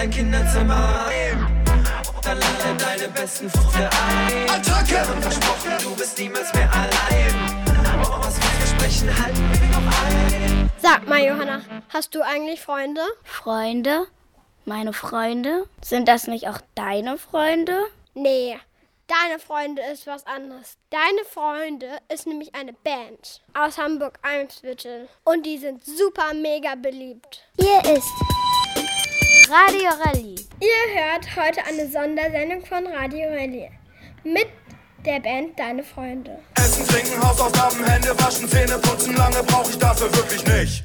dein Kinderzimmer. Dann lade deine besten Freunde ein. Attacke! Und versprochen, du bist niemals mehr allein. Oh, was wir versprechen, halten wir noch ein. Sag mal, Johanna, hast du eigentlich Freunde? Freunde? Meine Freunde? Sind das nicht auch deine Freunde? Nee, deine Freunde ist was anderes. Deine Freunde ist nämlich eine Band aus Hamburg-Eimsbüttel. Und die sind super mega beliebt. Hier ist Radio Rallye. Ihr hört heute eine Sondersendung von Radio Rallye mit der Band Deine Freunde. Essen, trinken, Hausaufgaben, Hände waschen, Zähne putzen, lange brauche ich dafür wirklich nicht.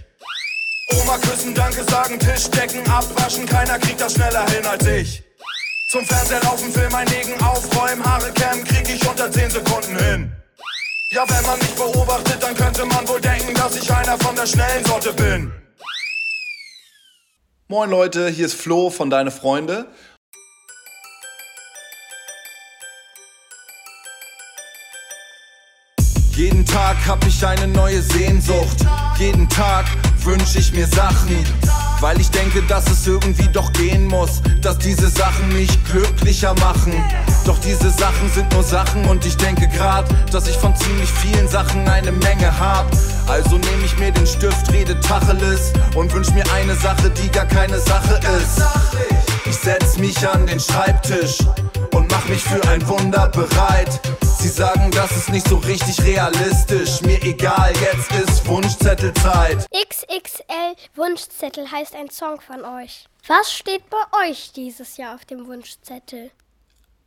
Oma küssen, Danke sagen, Tisch decken, abwaschen, keiner kriegt das schneller hin als ich. Zum Fernseher laufen, Film einlegen, aufräumen, Haare kämmen, krieg ich unter 10 Sekunden hin. Ja, wenn man mich beobachtet, dann könnte man wohl denken, dass ich einer von der schnellen Sorte bin. Moin Leute, hier ist Flo von Deine Freunde. Jeden Tag hab ich eine neue Sehnsucht. Jeden Tag wünsch ich mir Sachen. Weil ich denke, dass es irgendwie doch gehen muss, dass diese Sachen mich glücklicher machen. Doch diese Sachen sind nur Sachen und ich denke grad, dass ich von ziemlich vielen Sachen eine Menge hab. Also nehme ich mir den Stift, rede Tacheles und wünsch mir eine Sache, die gar keine Sache ist. Ich setz mich an den Schreibtisch und mach mich für ein Wunder bereit. Sie sagen, das ist nicht so richtig realistisch. Mir egal, jetzt ist Wunschzettelzeit. XXL Wunschzettel heißt ein Song von euch. Was steht bei euch dieses Jahr auf dem Wunschzettel?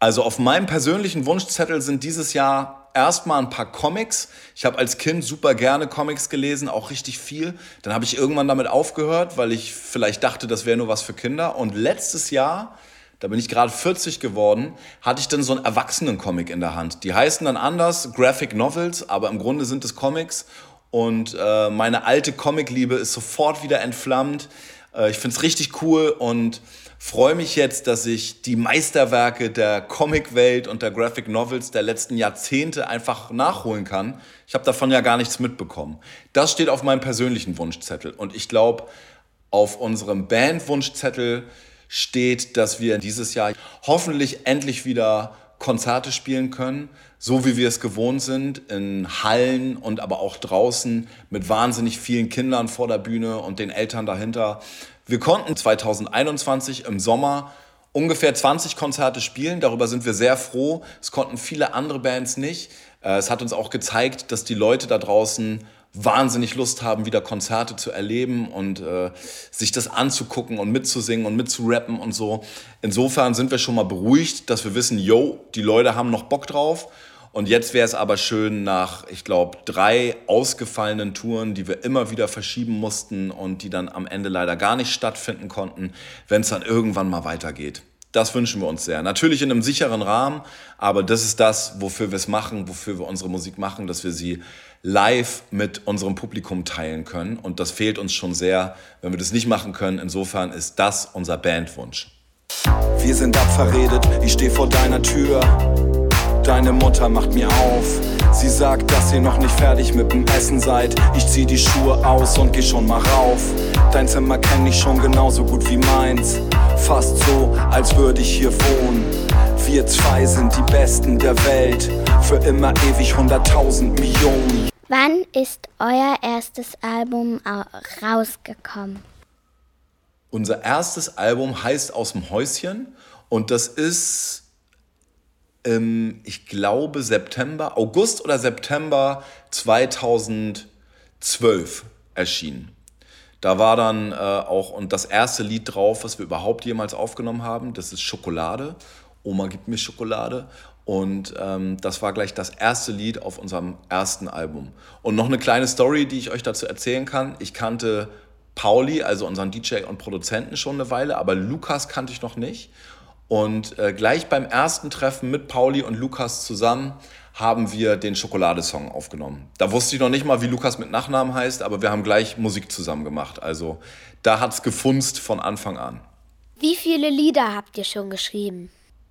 Also auf meinem persönlichen Wunschzettel sind dieses Jahr erstmal ein paar Comics. Ich habe als Kind super gerne Comics gelesen, auch richtig viel. Dann habe ich irgendwann damit aufgehört, weil ich vielleicht dachte, das wäre nur was für Kinder. Und letztes Jahr da bin ich gerade 40 geworden, hatte ich dann so einen Erwachsenen-Comic in der Hand. Die heißen dann anders, Graphic Novels, aber im Grunde sind es Comics. Und äh, meine alte Comic-Liebe ist sofort wieder entflammt. Äh, ich finde es richtig cool und freue mich jetzt, dass ich die Meisterwerke der Comic-Welt und der Graphic Novels der letzten Jahrzehnte einfach nachholen kann. Ich habe davon ja gar nichts mitbekommen. Das steht auf meinem persönlichen Wunschzettel. Und ich glaube, auf unserem Band-Wunschzettel steht, dass wir dieses Jahr hoffentlich endlich wieder Konzerte spielen können, so wie wir es gewohnt sind, in Hallen und aber auch draußen mit wahnsinnig vielen Kindern vor der Bühne und den Eltern dahinter. Wir konnten 2021 im Sommer ungefähr 20 Konzerte spielen. Darüber sind wir sehr froh. Es konnten viele andere Bands nicht. Äh, es hat uns auch gezeigt, dass die Leute da draußen wahnsinnig Lust haben, wieder Konzerte zu erleben und äh, sich das anzugucken und mitzusingen und mitzurappen und so. Insofern sind wir schon mal beruhigt, dass wir wissen, yo, die Leute haben noch Bock drauf. Und jetzt wäre es aber schön nach, ich glaube, drei ausgefallenen Touren, die wir immer wieder verschieben mussten und die dann am Ende leider gar nicht stattfinden konnten, wenn es dann irgendwann mal weitergeht. Das wünschen wir uns sehr. Natürlich in einem sicheren Rahmen, aber das ist das, wofür wir es machen, wofür wir unsere Musik machen, dass wir sie live mit unserem Publikum teilen können. Und das fehlt uns schon sehr, wenn wir das nicht machen können. Insofern ist das unser Bandwunsch. Wir sind abverredet, ich stehe vor deiner Tür. Deine Mutter macht mir auf. Sie sagt, dass ihr noch nicht fertig mit dem Essen seid. Ich zieh die Schuhe aus und geh schon mal rauf. Dein Zimmer kenn ich schon genauso gut wie meins. Fast so, als würde ich hier wohnen. Wir zwei sind die Besten der Welt. Für immer ewig hunderttausend Millionen. Wann ist euer erstes Album rausgekommen? Unser erstes Album heißt Aus dem Häuschen und das ist, ähm, ich glaube, September, August oder September 2012 erschienen. Da war dann äh, auch und das erste Lied drauf, was wir überhaupt jemals aufgenommen haben, das ist Schokolade. Oma gibt mir Schokolade. Und ähm, das war gleich das erste Lied auf unserem ersten Album. Und noch eine kleine Story, die ich euch dazu erzählen kann. Ich kannte Pauli, also unseren DJ und Produzenten, schon eine Weile, aber Lukas kannte ich noch nicht. Und äh, gleich beim ersten Treffen mit Pauli und Lukas zusammen haben wir den Schokoladesong aufgenommen. Da wusste ich noch nicht mal, wie Lukas mit Nachnamen heißt, aber wir haben gleich Musik zusammen gemacht. Also da hat es gefunzt von Anfang an. Wie viele Lieder habt ihr schon geschrieben?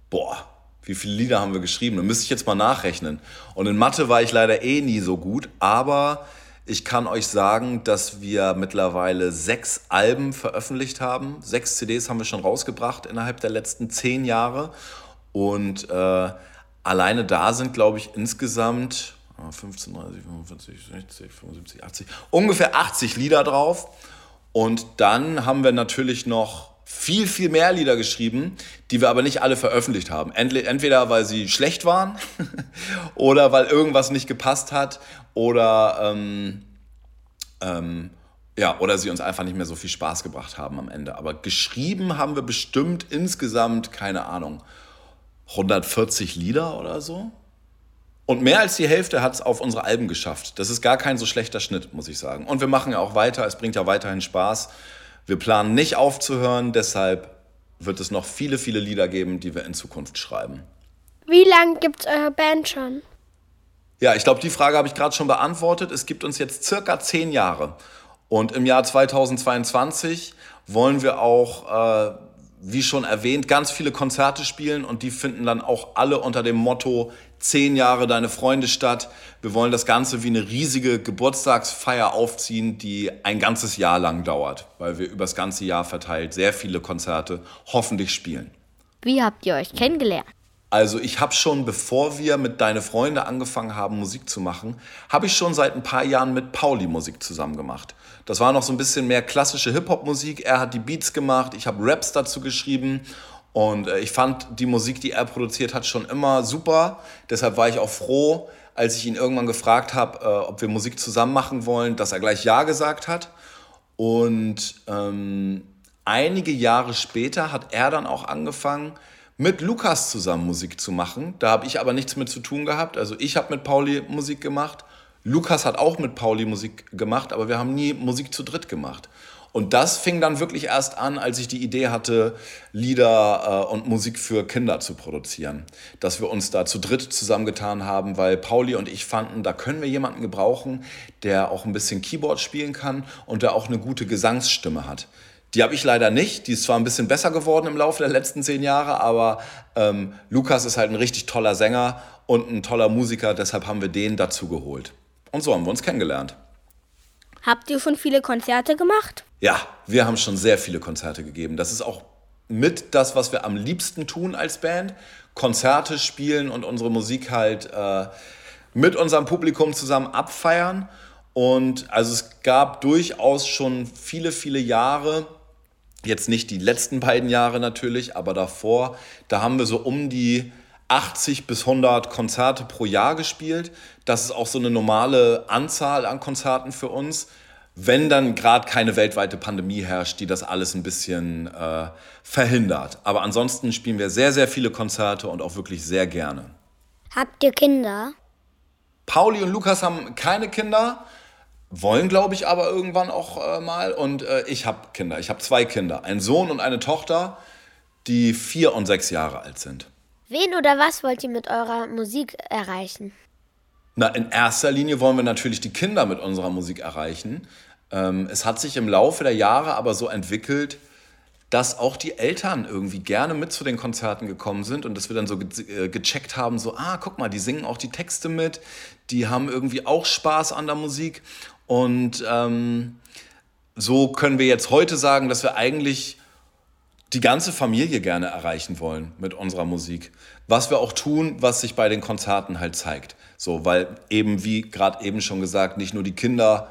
Boah, wie viele Lieder haben wir geschrieben? Da müsste ich jetzt mal nachrechnen. Und in Mathe war ich leider eh nie so gut, aber Ich kann euch sagen, dass wir mittlerweile sechs Alben veröffentlicht haben. Sechs CDs haben wir schon rausgebracht innerhalb der letzten zehn Jahre. Und äh, alleine da sind, glaube ich, insgesamt 15, 30, 45, 60, 75, 80, ungefähr 80 Lieder drauf. Und dann haben wir natürlich noch viel, viel mehr Lieder geschrieben, die wir aber nicht alle veröffentlicht haben. Entweder weil sie schlecht waren oder weil irgendwas nicht gepasst hat oder, ähm, ähm, ja, oder sie uns einfach nicht mehr so viel Spaß gebracht haben am Ende. Aber geschrieben haben wir bestimmt insgesamt, keine Ahnung, 140 Lieder oder so. Und mehr als die Hälfte hat es auf unsere Alben geschafft. Das ist gar kein so schlechter Schnitt, muss ich sagen. Und wir machen ja auch weiter, es bringt ja weiterhin Spaß. Wir planen nicht aufzuhören, deshalb wird es noch viele, viele Lieder geben, die wir in Zukunft schreiben. Wie lange gibt es eure Band schon? Ja, ich glaube, die Frage habe ich gerade schon beantwortet. Es gibt uns jetzt circa zehn Jahre. Und im Jahr 2022 wollen wir auch, äh, wie schon erwähnt, ganz viele Konzerte spielen und die finden dann auch alle unter dem Motto zehn Jahre deine Freunde statt. Wir wollen das Ganze wie eine riesige Geburtstagsfeier aufziehen, die ein ganzes Jahr lang dauert, weil wir übers ganze Jahr verteilt sehr viele Konzerte hoffentlich spielen. Wie habt ihr euch kennengelernt? Also ich habe schon, bevor wir mit Deine Freunde angefangen haben, Musik zu machen, habe ich schon seit ein paar Jahren mit Pauli Musik zusammen gemacht. Das war noch so ein bisschen mehr klassische Hip-Hop-Musik. Er hat die Beats gemacht, ich habe Raps dazu geschrieben und äh, ich fand die Musik, die er produziert hat, schon immer super. Deshalb war ich auch froh, als ich ihn irgendwann gefragt habe, äh, ob wir Musik zusammen machen wollen, dass er gleich Ja gesagt hat. Und ähm, einige Jahre später hat er dann auch angefangen, mit Lukas zusammen Musik zu machen. Da habe ich aber nichts mit zu tun gehabt. Also ich habe mit Pauli Musik gemacht. Lukas hat auch mit Pauli Musik gemacht, aber wir haben nie Musik zu dritt gemacht. Und das fing dann wirklich erst an, als ich die Idee hatte, Lieder äh, und Musik für Kinder zu produzieren. Dass wir uns da zu dritt zusammengetan haben, weil Pauli und ich fanden, da können wir jemanden gebrauchen, der auch ein bisschen Keyboard spielen kann und der auch eine gute Gesangsstimme hat. Die habe ich leider nicht. Die ist zwar ein bisschen besser geworden im Laufe der letzten zehn Jahre, aber ähm, Lukas ist halt ein richtig toller Sänger und ein toller Musiker, deshalb haben wir den dazu geholt. Und so haben wir uns kennengelernt. Habt ihr schon viele Konzerte gemacht? Ja, wir haben schon sehr viele Konzerte gegeben. Das ist auch mit das, was wir am liebsten tun als Band. Konzerte spielen und unsere Musik halt äh, mit unserem Publikum zusammen abfeiern. Und also es gab durchaus schon viele, viele Jahre, jetzt nicht die letzten beiden Jahre natürlich, aber davor, da haben wir so um die 80 bis 100 Konzerte pro Jahr gespielt. Das ist auch so eine normale Anzahl an Konzerten für uns. Wenn dann gerade keine weltweite Pandemie herrscht, die das alles ein bisschen äh, verhindert. Aber ansonsten spielen wir sehr, sehr viele Konzerte und auch wirklich sehr gerne. Habt ihr Kinder? Pauli und Lukas haben keine Kinder, wollen, glaube ich, aber irgendwann auch äh, mal. Und äh, ich habe Kinder. Ich habe zwei Kinder. Einen Sohn und eine Tochter, die vier und sechs Jahre alt sind. Wen oder was wollt ihr mit eurer Musik erreichen? Na, in erster Linie wollen wir natürlich die Kinder mit unserer Musik erreichen. Ähm, es hat sich im Laufe der Jahre aber so entwickelt, dass auch die Eltern irgendwie gerne mit zu den Konzerten gekommen sind und dass wir dann so ge äh, gecheckt haben, so, ah, guck mal, die singen auch die Texte mit, die haben irgendwie auch Spaß an der Musik und ähm, so können wir jetzt heute sagen, dass wir eigentlich die ganze Familie gerne erreichen wollen mit unserer Musik. Was wir auch tun, was sich bei den Konzerten halt zeigt. So, weil eben, wie gerade eben schon gesagt, nicht nur die Kinder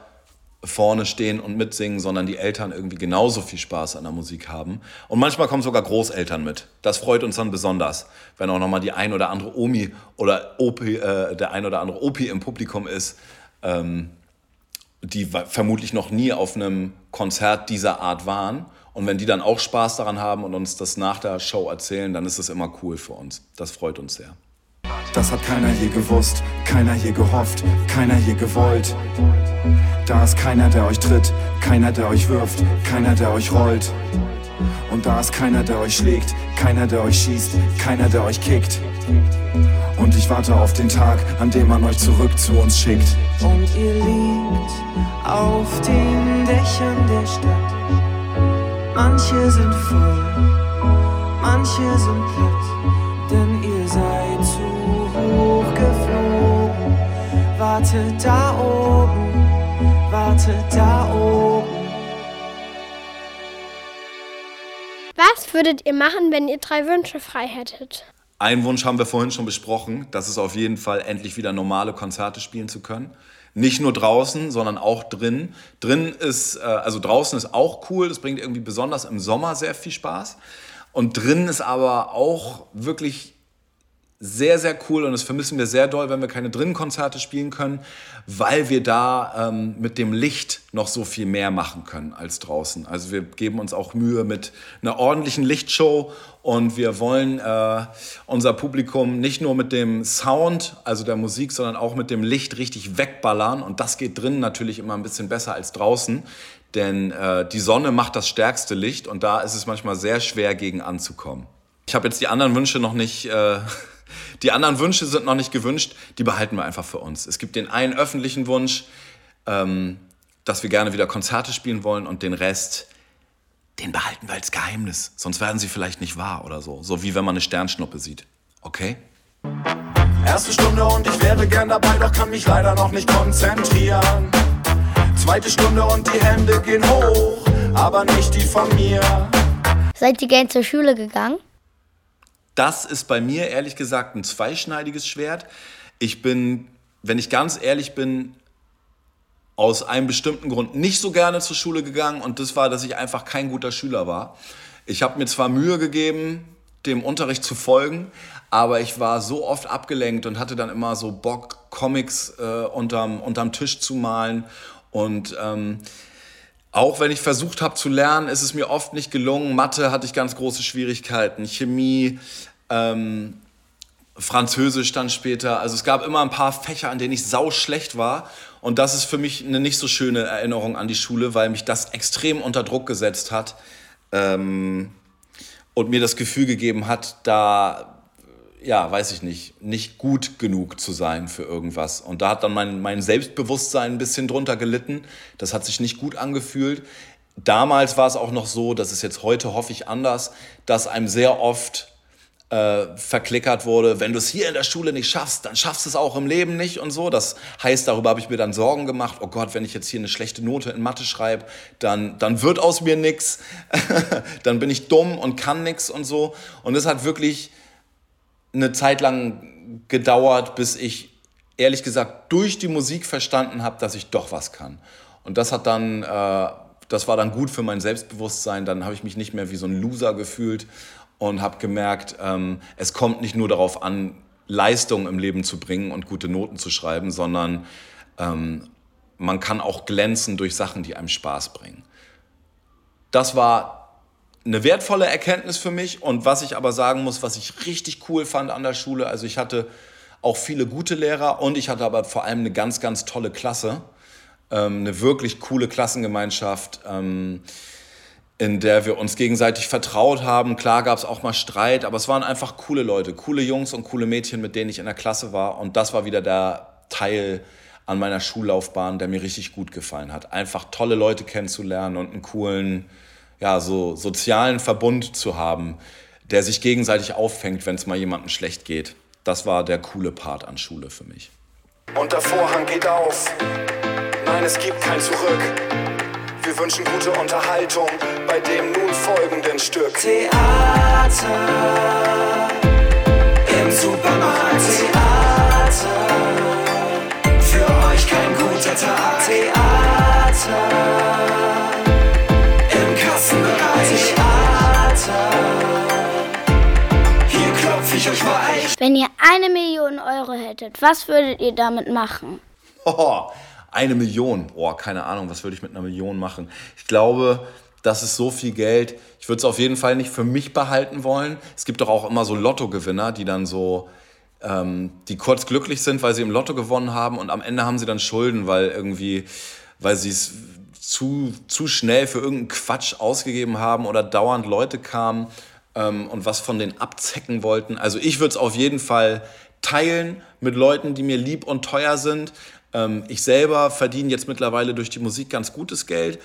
vorne stehen und mitsingen, sondern die Eltern irgendwie genauso viel Spaß an der Musik haben. Und manchmal kommen sogar Großeltern mit. Das freut uns dann besonders, wenn auch nochmal die ein oder andere Omi oder Opi, äh, der ein oder andere Opi im Publikum ist, ähm, die vermutlich noch nie auf einem Konzert dieser Art waren und wenn die dann auch Spaß daran haben und uns das nach der Show erzählen, dann ist es immer cool für uns. Das freut uns sehr. Das hat keiner je gewusst, keiner je gehofft, keiner je gewollt. Da ist keiner, der euch tritt, keiner, der euch wirft, keiner, der euch rollt. Und da ist keiner, der euch schlägt, keiner, der euch schießt, keiner, der euch kickt. Und ich warte auf den Tag, an dem man euch zurück zu uns schickt. Und ihr liegt auf den Dächern der Stadt Manche sind voll, manche sind platt, denn ihr seid zu hoch geflogen. Wartet da oben wartet da oben. Was würdet ihr machen, wenn ihr drei Wünsche frei hättet? Einen Wunsch haben wir vorhin schon besprochen. Das ist auf jeden Fall endlich wieder normale Konzerte spielen zu können. Nicht nur draußen, sondern auch drin. Drin ist, äh, also draußen ist auch cool. Das bringt irgendwie besonders im Sommer sehr viel Spaß. Und drin ist aber auch wirklich sehr, sehr cool und das vermissen wir sehr doll, wenn wir keine Drinnenkonzerte spielen können, weil wir da ähm, mit dem Licht noch so viel mehr machen können als draußen. Also wir geben uns auch Mühe mit einer ordentlichen Lichtshow und wir wollen äh, unser Publikum nicht nur mit dem Sound, also der Musik, sondern auch mit dem Licht richtig wegballern und das geht drinnen natürlich immer ein bisschen besser als draußen. Denn äh, die Sonne macht das stärkste Licht und da ist es manchmal sehr schwer gegen anzukommen. Ich habe jetzt die anderen Wünsche noch nicht äh, die anderen Wünsche sind noch nicht gewünscht, die behalten wir einfach für uns. Es gibt den einen öffentlichen Wunsch, ähm, dass wir gerne wieder Konzerte spielen wollen und den Rest, den behalten wir als Geheimnis. Sonst werden sie vielleicht nicht wahr oder so. So wie wenn man eine Sternschnuppe sieht. Okay? Erste Stunde und ich wäre gern dabei, doch kann mich leider noch nicht konzentrieren. Zweite Stunde und die Hände gehen hoch, aber nicht die von mir. Seid ihr gern zur Schule gegangen? Das ist bei mir ehrlich gesagt ein zweischneidiges Schwert. Ich bin, wenn ich ganz ehrlich bin, aus einem bestimmten Grund nicht so gerne zur Schule gegangen und das war, dass ich einfach kein guter Schüler war. Ich habe mir zwar Mühe gegeben, dem Unterricht zu folgen, aber ich war so oft abgelenkt und hatte dann immer so Bock, Comics äh, unterm, unterm Tisch zu malen und ähm, auch wenn ich versucht habe zu lernen, ist es mir oft nicht gelungen. Mathe hatte ich ganz große Schwierigkeiten, Chemie, ähm, Französisch dann später. Also es gab immer ein paar Fächer, an denen ich sau schlecht war. Und das ist für mich eine nicht so schöne Erinnerung an die Schule, weil mich das extrem unter Druck gesetzt hat ähm, und mir das Gefühl gegeben hat, da ja, weiß ich nicht, nicht gut genug zu sein für irgendwas. Und da hat dann mein, mein Selbstbewusstsein ein bisschen drunter gelitten. Das hat sich nicht gut angefühlt. Damals war es auch noch so, das ist jetzt heute hoffe ich anders, dass einem sehr oft äh, verklickert wurde, wenn du es hier in der Schule nicht schaffst, dann schaffst du es auch im Leben nicht und so. Das heißt, darüber habe ich mir dann Sorgen gemacht, oh Gott, wenn ich jetzt hier eine schlechte Note in Mathe schreibe, dann, dann wird aus mir nichts, dann bin ich dumm und kann nichts und so. Und es hat wirklich eine Zeit lang gedauert, bis ich ehrlich gesagt durch die Musik verstanden habe, dass ich doch was kann. Und das hat dann, äh, das war dann gut für mein Selbstbewusstsein. Dann habe ich mich nicht mehr wie so ein Loser gefühlt und habe gemerkt, ähm, es kommt nicht nur darauf an, Leistung im Leben zu bringen und gute Noten zu schreiben, sondern ähm, man kann auch glänzen durch Sachen, die einem Spaß bringen. Das war eine wertvolle Erkenntnis für mich. Und was ich aber sagen muss, was ich richtig cool fand an der Schule, also ich hatte auch viele gute Lehrer und ich hatte aber vor allem eine ganz, ganz tolle Klasse. Ähm, eine wirklich coole Klassengemeinschaft, ähm, in der wir uns gegenseitig vertraut haben. Klar gab es auch mal Streit, aber es waren einfach coole Leute, coole Jungs und coole Mädchen, mit denen ich in der Klasse war. Und das war wieder der Teil an meiner Schullaufbahn, der mir richtig gut gefallen hat. Einfach tolle Leute kennenzulernen und einen coolen, ja, so sozialen Verbund zu haben, der sich gegenseitig auffängt, wenn es mal jemandem schlecht geht. Das war der coole Part an Schule für mich. Und der Vorhang geht auf. Nein, es gibt kein Zurück. Wir wünschen gute Unterhaltung bei dem nun folgenden Stück. Theater im Supermarkt. Theater für euch kein guter Tag. Theater Wenn ihr eine Million Euro hättet, was würdet ihr damit machen? Oh, eine Million. Oh, keine Ahnung, was würde ich mit einer Million machen? Ich glaube, das ist so viel Geld. Ich würde es auf jeden Fall nicht für mich behalten wollen. Es gibt doch auch immer so Lottogewinner, die dann so, ähm, die kurz glücklich sind, weil sie im Lotto gewonnen haben und am Ende haben sie dann Schulden, weil irgendwie, weil sie es zu, zu schnell für irgendeinen Quatsch ausgegeben haben oder dauernd Leute kamen ähm, und was von denen abzecken wollten. Also ich würde es auf jeden Fall teilen mit Leuten, die mir lieb und teuer sind. Ähm, ich selber verdiene jetzt mittlerweile durch die Musik ganz gutes Geld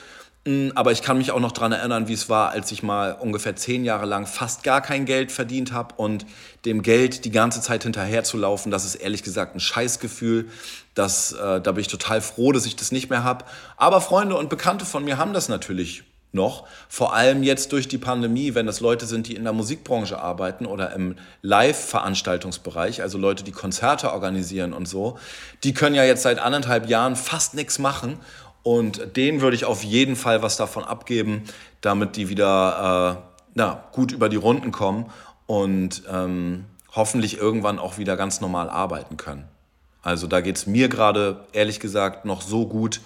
Mm, aber ich kann mich auch noch daran erinnern, wie es war, als ich mal ungefähr zehn Jahre lang fast gar kein Geld verdient habe und dem Geld die ganze Zeit hinterherzulaufen, das ist ehrlich gesagt ein Scheißgefühl. Das, äh, da bin ich total froh, dass ich das nicht mehr habe. Aber Freunde und Bekannte von mir haben das natürlich noch. Vor allem jetzt durch die Pandemie, wenn das Leute sind, die in der Musikbranche arbeiten oder im Live-Veranstaltungsbereich, also Leute, die Konzerte organisieren und so, die können ja jetzt seit anderthalb Jahren fast nichts machen. Und denen würde ich auf jeden Fall was davon abgeben, damit die wieder äh, na, gut über die Runden kommen und ähm, hoffentlich irgendwann auch wieder ganz normal arbeiten können. Also da geht es mir gerade, ehrlich gesagt, noch so gut,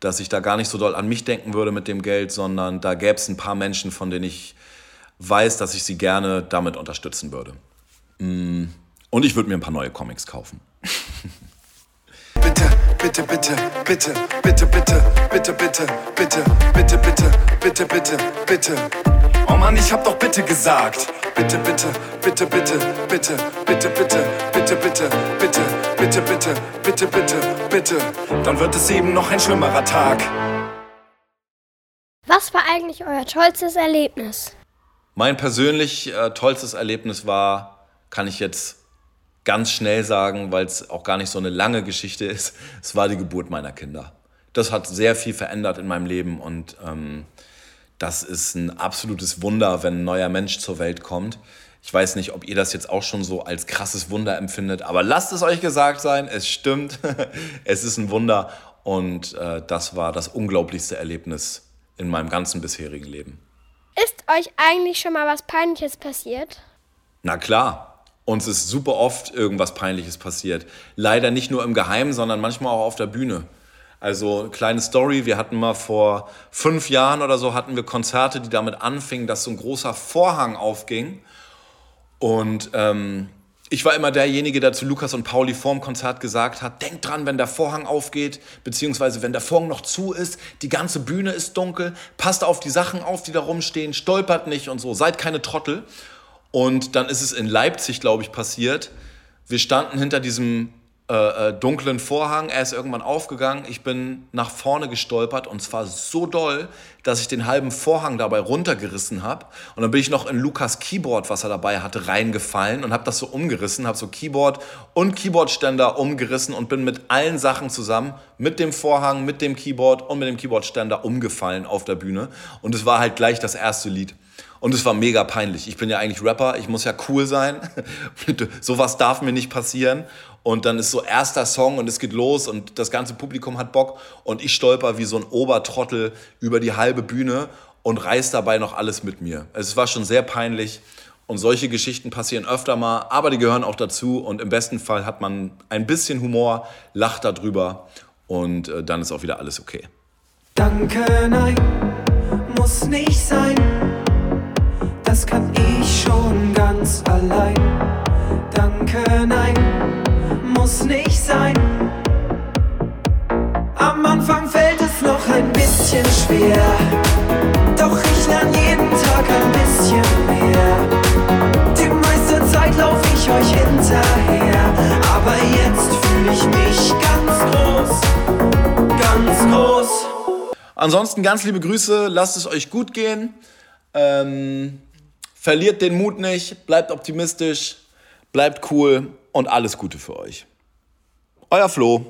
dass ich da gar nicht so doll an mich denken würde mit dem Geld, sondern da gäbe es ein paar Menschen, von denen ich weiß, dass ich sie gerne damit unterstützen würde. Mm. Und ich würde mir ein paar neue Comics kaufen. Bitte, bitte, bitte, bitte, bitte, bitte, bitte, bitte, bitte, bitte, bitte, bitte, bitte, bitte. Oh Mann, ich hab doch bitte gesagt. Bitte, bitte, bitte, bitte, bitte, bitte, bitte, bitte, bitte, bitte, bitte, bitte, bitte, bitte, bitte. Dann wird es eben noch ein schlimmerer Tag. Was war eigentlich euer tollstes Erlebnis? Mein persönlich äh, tollstes Erlebnis war, kann ich jetzt ganz schnell sagen, weil es auch gar nicht so eine lange Geschichte ist, es war die Geburt meiner Kinder. Das hat sehr viel verändert in meinem Leben und ähm, das ist ein absolutes Wunder, wenn ein neuer Mensch zur Welt kommt. Ich weiß nicht, ob ihr das jetzt auch schon so als krasses Wunder empfindet, aber lasst es euch gesagt sein, es stimmt, es ist ein Wunder und äh, das war das unglaublichste Erlebnis in meinem ganzen bisherigen Leben. Ist euch eigentlich schon mal was Peinliches passiert? Na klar, uns ist super oft irgendwas Peinliches passiert. Leider nicht nur im Geheimen, sondern manchmal auch auf der Bühne. Also kleine Story, wir hatten mal vor fünf Jahren oder so hatten wir Konzerte, die damit anfingen, dass so ein großer Vorhang aufging. Und ähm, ich war immer derjenige, der zu Lukas und Pauli vorm Konzert gesagt hat, denkt dran, wenn der Vorhang aufgeht, beziehungsweise wenn der Vorhang noch zu ist, die ganze Bühne ist dunkel, passt auf die Sachen auf, die da rumstehen, stolpert nicht und so, seid keine Trottel. Und dann ist es in Leipzig, glaube ich, passiert. Wir standen hinter diesem äh, äh, dunklen Vorhang. Er ist irgendwann aufgegangen. Ich bin nach vorne gestolpert und zwar so doll, dass ich den halben Vorhang dabei runtergerissen habe. Und dann bin ich noch in Lukas Keyboard, was er dabei hatte, reingefallen und habe das so umgerissen, habe so Keyboard und Keyboardständer umgerissen und bin mit allen Sachen zusammen, mit dem Vorhang, mit dem Keyboard und mit dem Keyboardständer umgefallen auf der Bühne. Und es war halt gleich das erste Lied. Und es war mega peinlich. Ich bin ja eigentlich Rapper, ich muss ja cool sein. Sowas darf mir nicht passieren. Und dann ist so erster Song und es geht los und das ganze Publikum hat Bock und ich stolper wie so ein Obertrottel über die halbe Bühne und reiß dabei noch alles mit mir. Es war schon sehr peinlich und solche Geschichten passieren öfter mal, aber die gehören auch dazu und im besten Fall hat man ein bisschen Humor, lacht darüber und äh, dann ist auch wieder alles okay. Danke, nein, muss nicht sein. Das kann ich schon ganz allein. Danke, nein muss nicht sein. Am Anfang fällt es noch ein bisschen schwer, doch ich lerne jeden Tag ein bisschen mehr. Die meiste Zeit laufe ich euch hinterher, aber jetzt fühle ich mich ganz groß, ganz groß. Ansonsten ganz liebe Grüße, lasst es euch gut gehen. Ähm, verliert den Mut nicht, bleibt optimistisch, bleibt cool und alles Gute für euch. Euer Flo.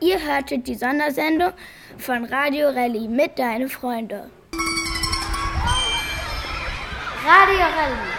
Ihr hörtet die Sondersendung von Radio Rallye mit deine Freunde. Radio Rallye.